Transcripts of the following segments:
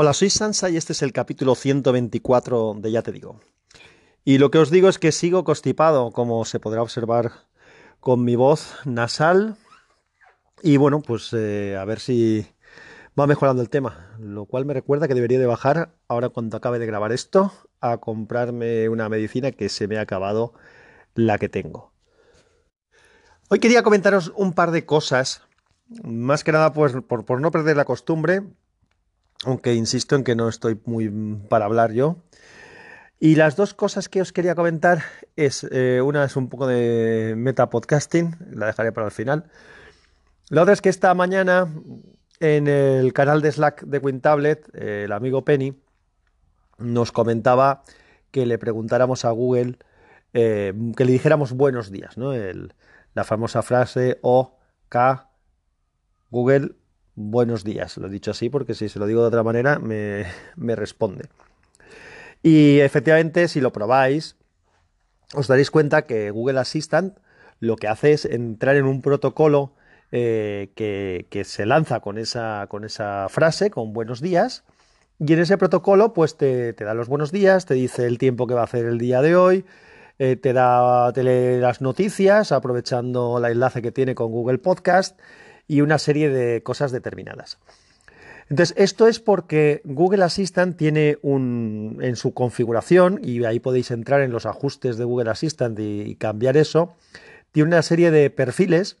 Hola, soy Sansa y este es el capítulo 124 de Ya te digo. Y lo que os digo es que sigo constipado, como se podrá observar con mi voz nasal. Y bueno, pues eh, a ver si va mejorando el tema. Lo cual me recuerda que debería de bajar, ahora cuando acabe de grabar esto, a comprarme una medicina que se me ha acabado la que tengo. Hoy quería comentaros un par de cosas. Más que nada, pues por, por no perder la costumbre, aunque insisto en que no estoy muy para hablar yo. Y las dos cosas que os quería comentar es, eh, una es un poco de meta podcasting, la dejaré para el final. La otra es que esta mañana en el canal de Slack de WinTablet, eh, el amigo Penny nos comentaba que le preguntáramos a Google, eh, que le dijéramos buenos días, ¿no? la famosa frase o K Google buenos días. Lo he dicho así porque si se lo digo de otra manera me, responde. Y efectivamente, si lo probáis, os daréis cuenta que Google Assistant lo que hace es entrar en un protocolo eh, que, se lanza con esa, con esa frase, con buenos días, y en ese protocolo pues te, da los buenos días, te dice el tiempo que va a hacer el día de hoy, eh, te da te las noticias aprovechando el enlace que tiene con Google Podcast y una serie de cosas determinadas. Entonces, esto es porque Google Assistant tiene un, en su configuración, y ahí podéis entrar en los ajustes de Google Assistant y, cambiar eso, tiene una serie de perfiles,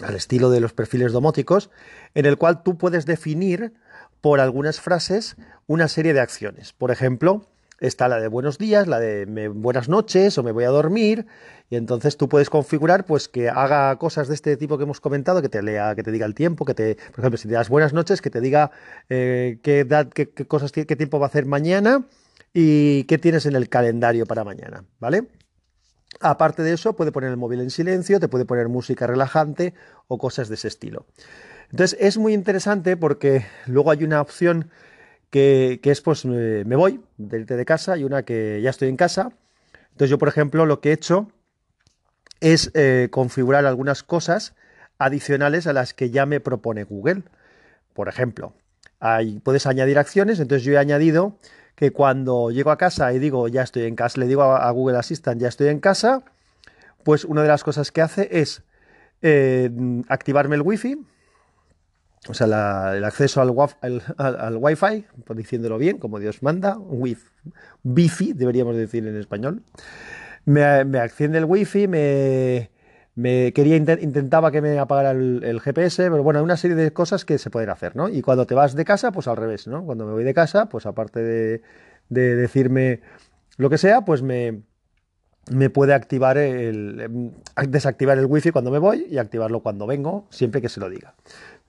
al estilo de los perfiles domóticos, en el cual tú puedes definir por algunas frases una serie de acciones. Por ejemplo, está la de buenos días, la de buenas noches o me voy a dormir. Y entonces tú puedes configurar pues que haga cosas de este tipo que hemos comentado, que te lea, que te diga el tiempo, que te, por ejemplo, si te das buenas noches, que te diga eh, qué, qué, cosas, qué tiempo va a hacer mañana y qué tienes en el calendario para mañana, ¿vale? Aparte de eso, puede poner el móvil en silencio, te puede poner música relajante o cosas de ese estilo. Entonces es muy interesante porque luego hay una opción que, es pues me voy de, de casa y una que ya estoy en casa. Entonces yo, por ejemplo, lo que he hecho es eh, configurar algunas cosas adicionales a las que ya me propone Google. Por ejemplo, puedes añadir acciones, entonces yo he añadido que cuando llego a casa y digo ya estoy en casa, le digo a, Google Assistant ya estoy en casa, pues una de las cosas que hace es eh, activarme el wifi, o sea, el acceso al, al, Wi-Fi, diciéndolo bien, como Dios manda, Wi-Fi, deberíamos decir en español. Me, me accede el Wi-Fi, me, quería intentaba que me apagara el, GPS, pero bueno, hay una serie de cosas que se pueden hacer, ¿no? Y cuando te vas de casa, pues al revés, ¿no? Cuando me voy de casa, pues aparte de, de decirme lo que sea, pues me, me puede activar el, desactivar el wifi cuando me voy y activarlo cuando vengo, siempre que se lo diga.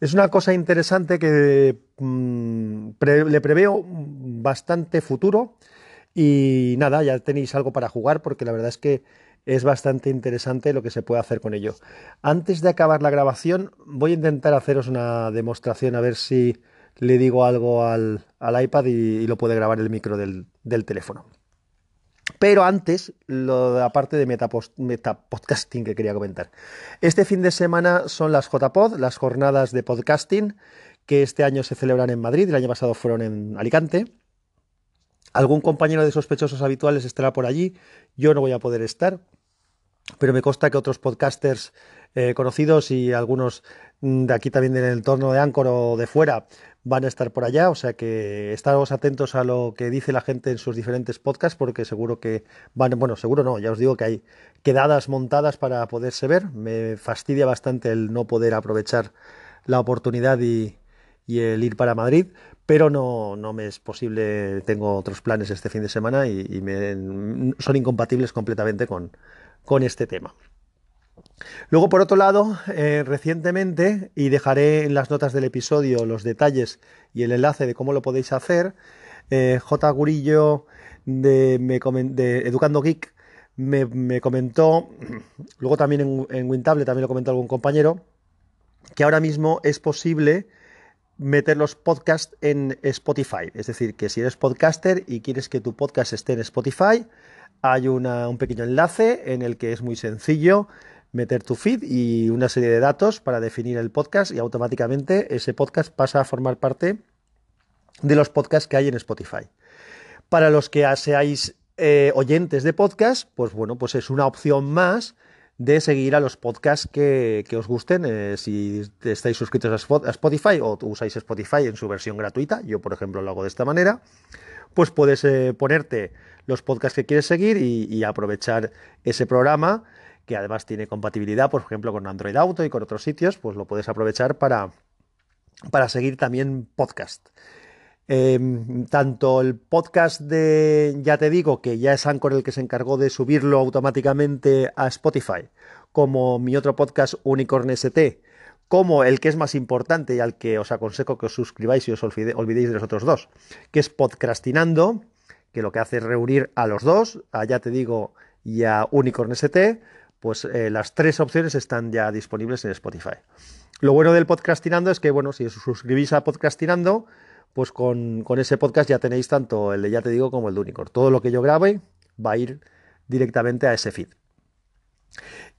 Es una cosa interesante que mm, le preveo bastante futuro y nada, ya tenéis algo para jugar porque la verdad es que es bastante interesante lo que se puede hacer con ello. Antes de acabar la grabación voy a intentar haceros una demostración a ver si le digo algo al, iPad y, lo puede grabar el micro del teléfono. Pero antes, lo de aparte de metapodcasting que quería comentar. Este fin de semana son las JPod, las jornadas de podcasting, que este año se celebran en Madrid, el año pasado fueron en Alicante. Algún compañero de sospechosos habituales estará por allí, yo no voy a poder estar, pero me consta que otros podcasters eh, conocidos y algunos mm, de aquí también del entorno de Anchor o de fuera van a estar por allá, o sea que estaros atentos a lo que dice la gente en sus diferentes podcasts porque seguro que van, bueno, seguro no, ya os digo que hay quedadas montadas para poderse ver, me fastidia bastante el no poder aprovechar la oportunidad y, el ir para Madrid, pero no, no me es posible, tengo otros planes este fin de semana y, me, son incompatibles completamente con, con este tema. Luego, por otro lado, eh, recientemente, y dejaré en las notas del episodio los detalles y el enlace de cómo lo podéis hacer, eh, J. Gurillo de, Educando Geek me, comentó, luego también en, en Wintable también lo comentó algún compañero, que ahora mismo es posible meter los podcasts en Spotify. Es decir, que si eres podcaster y quieres que tu podcast esté en Spotify, hay un pequeño enlace en el que es muy sencillo meter tu feed y una serie de datos para definir el podcast y automáticamente ese podcast pasa a formar parte de los podcasts que hay en Spotify. Para los que seáis eh, oyentes de podcast, pues bueno, pues es una opción más de seguir a los podcasts que, os gusten. Eh, si estáis suscritos a Spotify o usáis Spotify en su versión gratuita, yo por ejemplo lo hago de esta manera, pues puedes eh, ponerte los podcasts que quieres seguir y, aprovechar ese programa que además tiene compatibilidad, por ejemplo, con Android Auto y con otros sitios, pues lo puedes aprovechar para, para seguir también podcast. Em, tanto el podcast de, ya te digo, que ya es Anchor el que se encargó de subirlo automáticamente a Spotify, como mi otro podcast Unicorn ST, como el que es más importante y al que os aconsejo que os suscribáis y os olvidéis de los otros dos, que es Podcastinando, que lo que hace es reunir a los dos, a ya te digo, y a Unicorn ST, pues eh, las tres opciones están ya disponibles en Spotify. Lo bueno del Podcastinando es que, bueno, si os suscribís a Podcastinando, pues con, ese podcast ya tenéis tanto el de Ya Te Digo como el de Unicorn. Todo lo que yo grabe va a ir directamente a ese feed.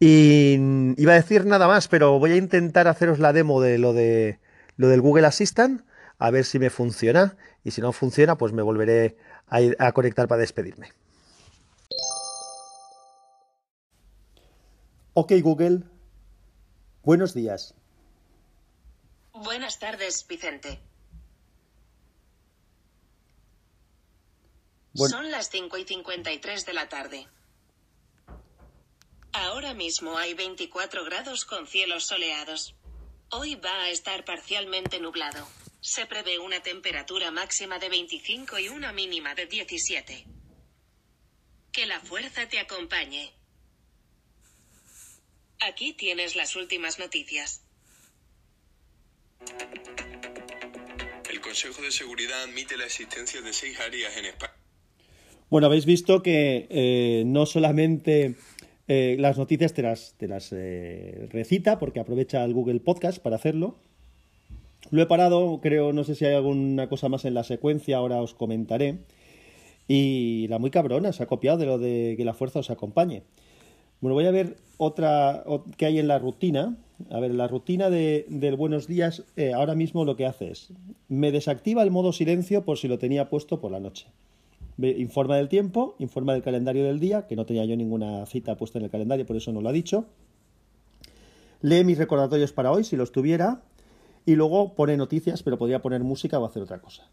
Y iba a decir nada más, pero voy a intentar haceros la demo de lo de lo del Google Assistant, a ver si me funciona. Y si no funciona, pues me volveré a, a conectar para despedirme. Ok, Google. Buenos días. Buenas tardes, Vicente. Son las 5 y 53 de la tarde. Ahora mismo hay 24 grados con cielos soleados. Hoy va a estar parcialmente nublado. Se prevé una temperatura máxima de 25 y una mínima de 17. Que la fuerza te acompañe. Aquí tienes las últimas noticias. El Consejo de Seguridad admite la existencia de seis áreas en España. Bueno, habéis visto que eh, no solamente eh, las noticias te las, te las eh, recita, porque aprovecha el Google Podcast para hacerlo. Lo he parado, creo, no sé si hay alguna cosa más en la secuencia, ahora os comentaré. Y la muy cabrona se ha copiado de lo de que la fuerza os acompañe. Bueno, voy a ver otra que hay en la rutina. A ver, la rutina de, del buenos días, ahora mismo lo que hace es, me desactiva el modo silencio por si lo tenía puesto por la noche informa del tiempo, informa del calendario del día, que no tenía yo ninguna cita puesta en el calendario, por eso no lo ha dicho. Lee mis recordatorios para hoy, si los tuviera, y luego pone noticias, pero podría poner música o hacer otra cosa.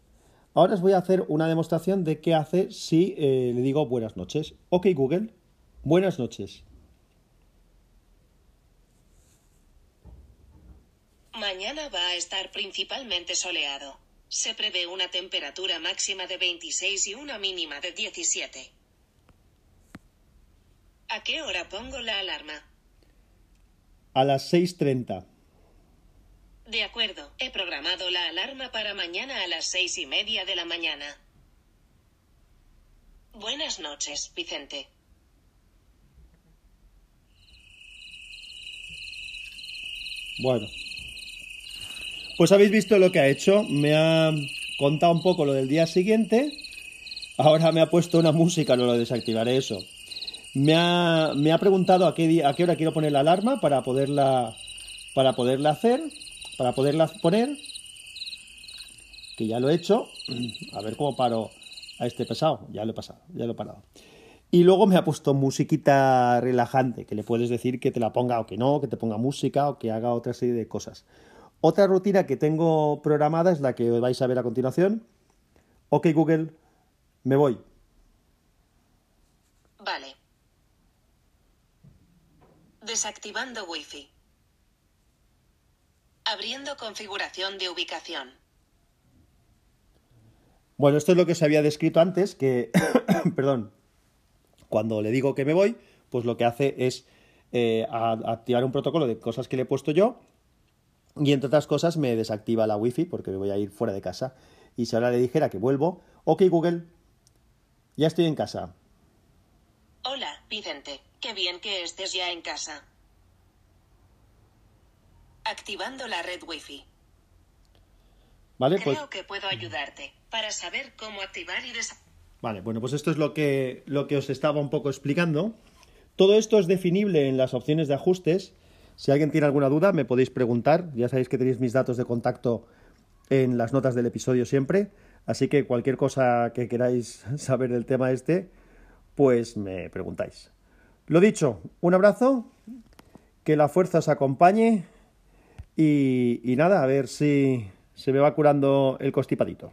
Ahora os voy a hacer una demostración de qué hace si eh, le digo buenas noches. Ok Google, buenas noches. Mañana va a estar principalmente soleado. Se prevé una temperatura máxima de 26 y una mínima de 17. ¿A qué hora pongo la alarma? A las 6.30. De acuerdo, he programado la alarma para mañana a las seis y media de la mañana. Buenas noches, Vicente. Bueno, pues habéis visto lo que ha hecho. Me ha contado un poco lo del día siguiente. Ahora me ha puesto una música, no lo desactivaré eso. Me ha, me ha preguntado a qué, a qué hora quiero poner la alarma para poderla, para poderla hacer, para poderla poner. Que ya lo he hecho. A ver cómo paro a este pesado. Ya lo he pasado, ya lo he parado. Y luego me ha puesto musiquita relajante, que le puedes decir que te la ponga o que no, que te ponga música o que haga otra serie de cosas. Otra rutina que tengo programada es la que vais a ver a continuación. Ok Google, me voy. Vale. Desactivando Wi-Fi. Abriendo configuración de ubicación. Bueno, esto es lo que se había descrito antes, que, perdón, cuando le digo que me voy, pues lo que hace es eh, activar un protocolo de cosas que le he puesto yo y entre otras cosas me desactiva la wifi porque me voy a ir fuera de casa. Y si ahora le dijera que vuelvo, ok Google, ya estoy en casa. Hola, Vicente. Qué bien que estés ya en casa. Activando la red wifi. Vale, pues Creo que puedo ayudarte para saber cómo activar y desactivar. Vale, bueno, pues esto es lo que, lo que os estaba un poco explicando. Todo esto es definible en las opciones de ajustes si alguien tiene alguna duda, me podéis preguntar. Ya sabéis que tenéis mis datos de contacto en las notas del episodio siempre. Así que cualquier cosa que queráis saber del tema este, pues me preguntáis. Lo dicho, un abrazo, que la fuerza os acompañe y, y nada, a ver si se me va curando el constipadito.